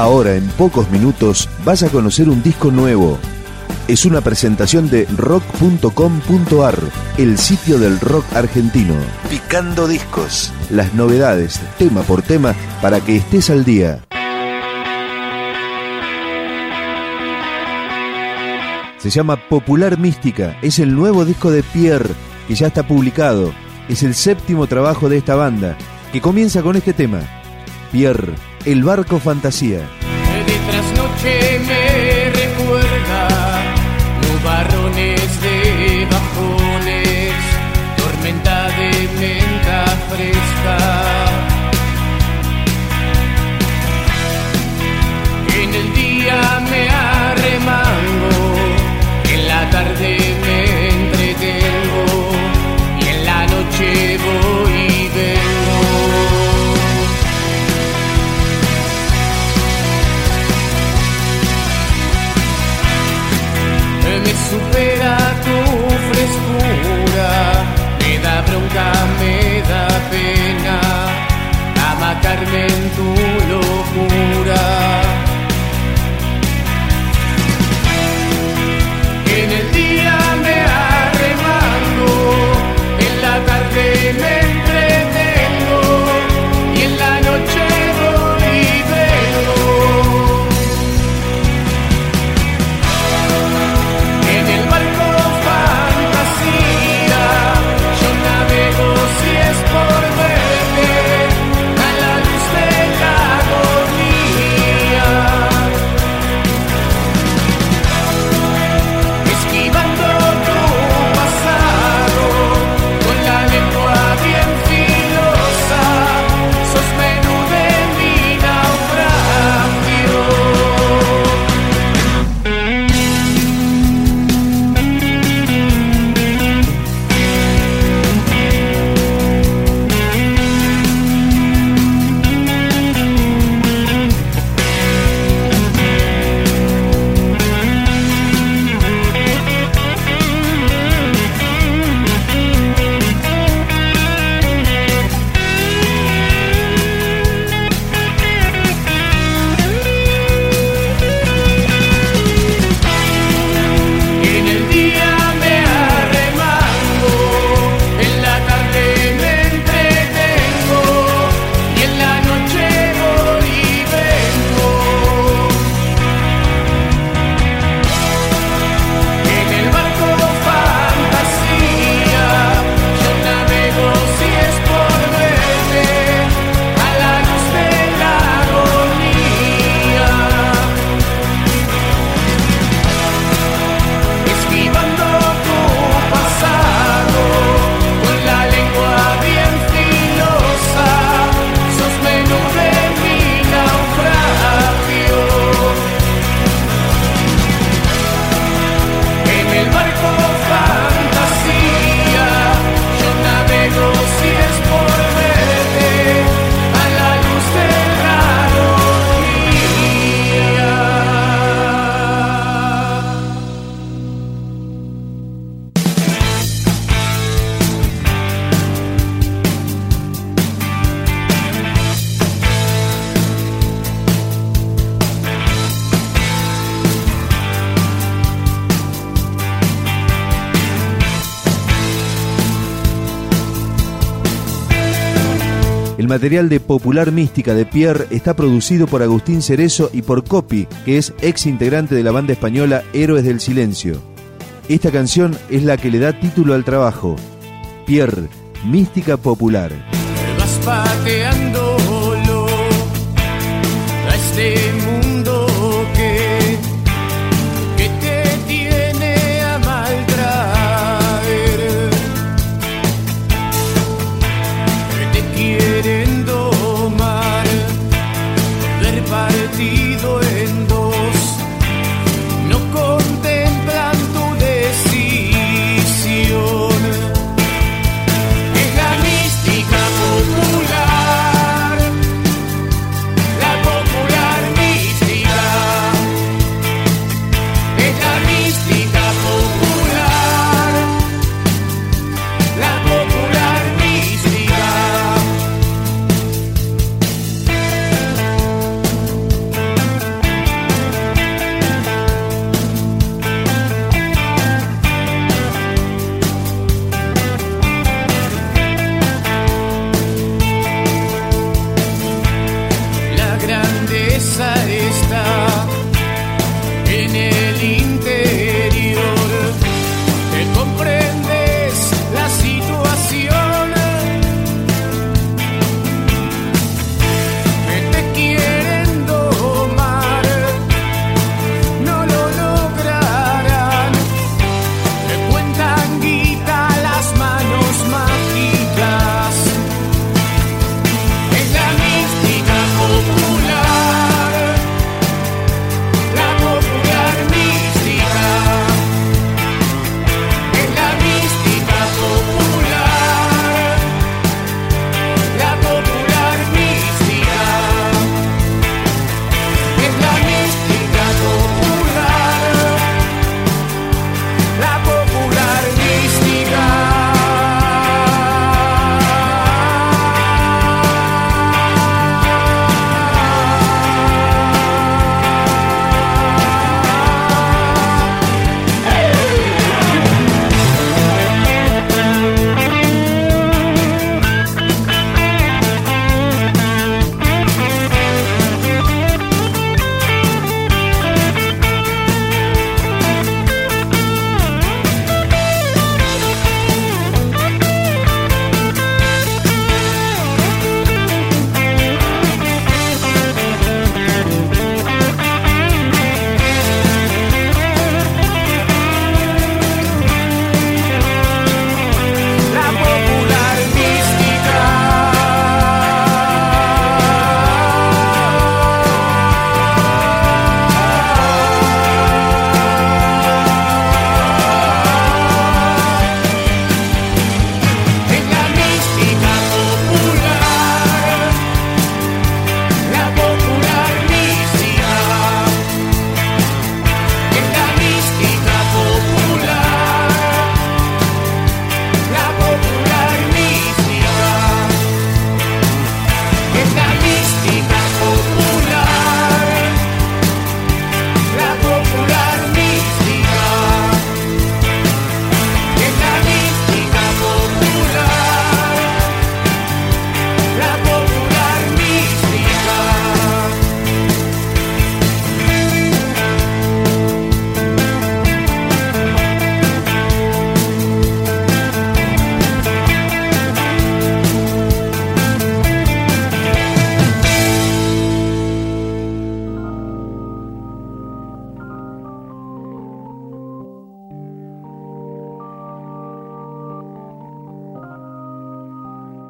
Ahora, en pocos minutos, vas a conocer un disco nuevo. Es una presentación de rock.com.ar, el sitio del rock argentino. Picando discos. Las novedades, tema por tema, para que estés al día. Se llama Popular Mística. Es el nuevo disco de Pierre, que ya está publicado. Es el séptimo trabajo de esta banda, que comienza con este tema. Pierre, el barco fantasía. De trasnoche me recuerda nubarrones de bajones, tormenta de menta fresca. Material de Popular Mística de Pierre está producido por Agustín Cerezo y por Copy, que es ex integrante de la banda española Héroes del Silencio. Esta canción es la que le da título al trabajo. Pierre, Mística Popular. vas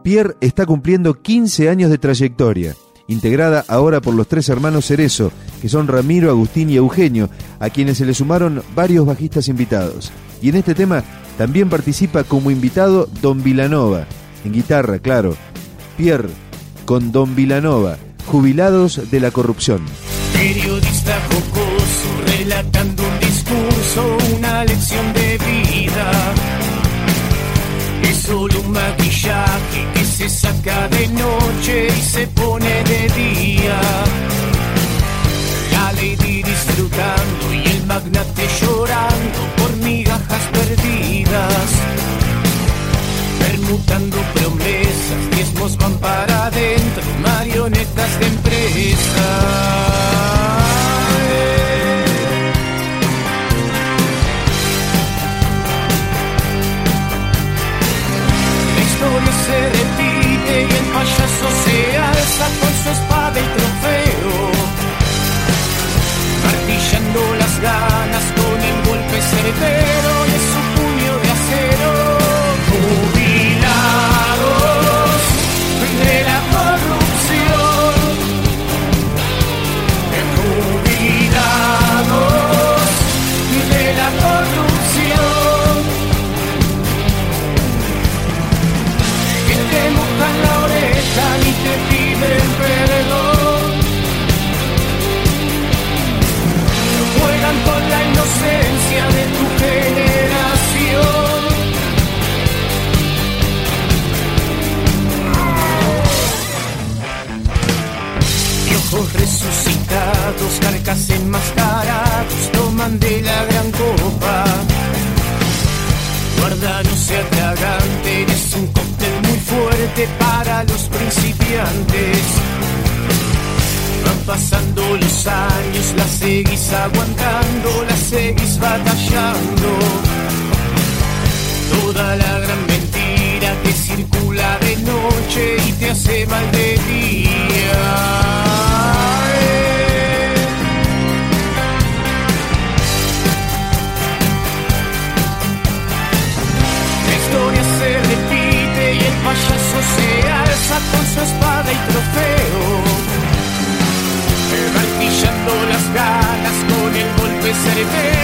Pierre está cumpliendo 15 años de trayectoria, integrada ahora por los tres hermanos Cerezo, que son Ramiro, Agustín y Eugenio, a quienes se le sumaron varios bajistas invitados. Y en este tema también participa como invitado Don Vilanova, en guitarra, claro. Pierre con Don Vilanova, jubilados de la corrupción. Periodista jocoso, relatando un discurso, una lección de vida. Es solo un que se saca de noche y se pone de día. La lady disfrutando y el magnate llorando por migajas perdidas. Permutando promesas, diezmos van para adentro, marionetas de Se repite y el payaso se alza con su espada y trofeo, martillando las ganas con el golpe certero los años, la seguís aguantando, la seguís batallando. Toda la gran mentira que circula de noche y te hace mal de día. La historia se repite y el payaso se alza con su espada y trofeo. Con el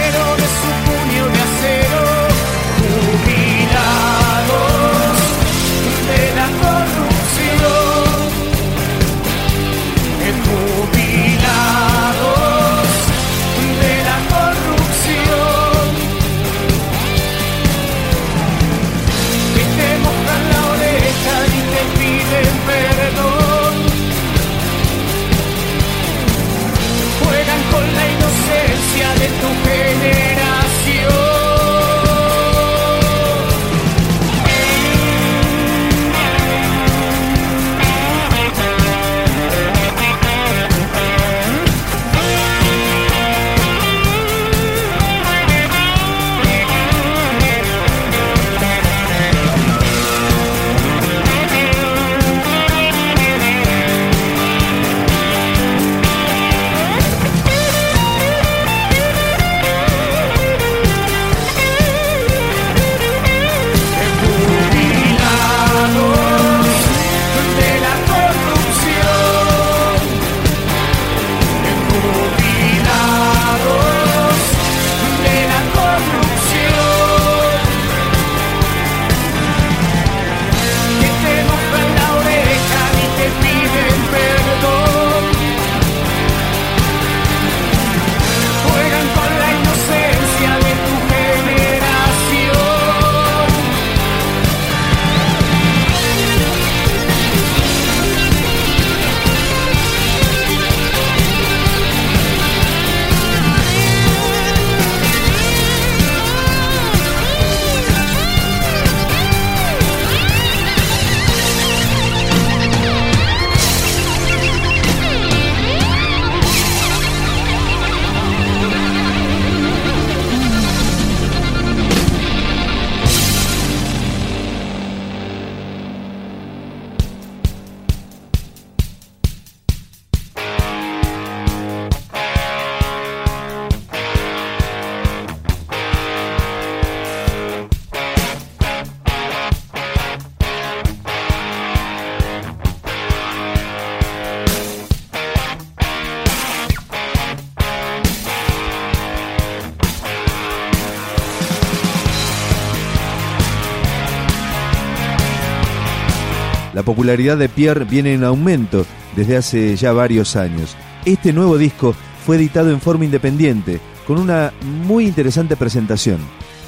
popularidad de Pierre viene en aumento desde hace ya varios años. Este nuevo disco fue editado en forma independiente, con una muy interesante presentación.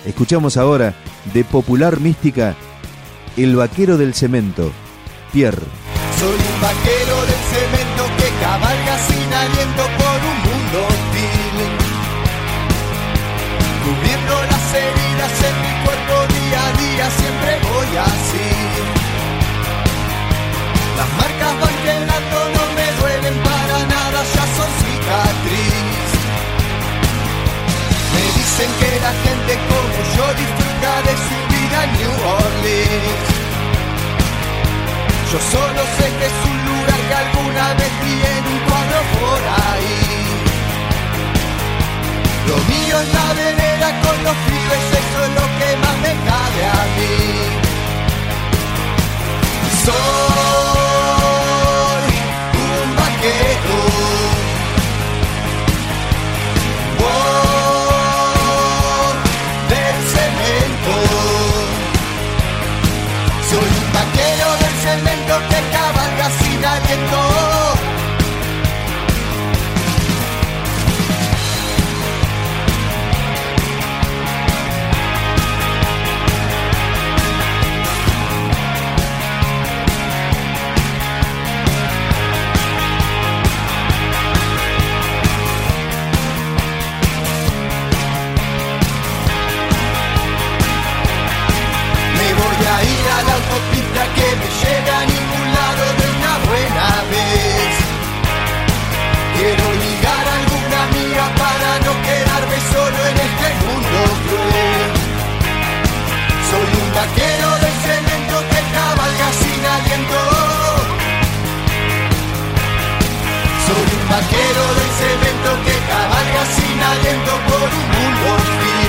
Escuchamos ahora de Popular Mística, El Vaquero del Cemento, Pierre. Soy un vaquero del cemento que cabalga sin aliento por un mundo hostil. Cubriendo las heridas en mi cuerpo día a día, siempre voy así. Las marcas van quedando, no me duelen para nada, ya son cicatriz. Me dicen que la gente como yo disfruta de su vida en New Orleans. Yo solo sé que es un lugar que alguna vez vi en un cuadro por ahí. Lo mío es la vereda con los pibes, eso es lo que más me cabe a mí. Soy cemento que cabalga sin aliento. Vaquero de cemento que cabalga sin aliento por un mundo hostil.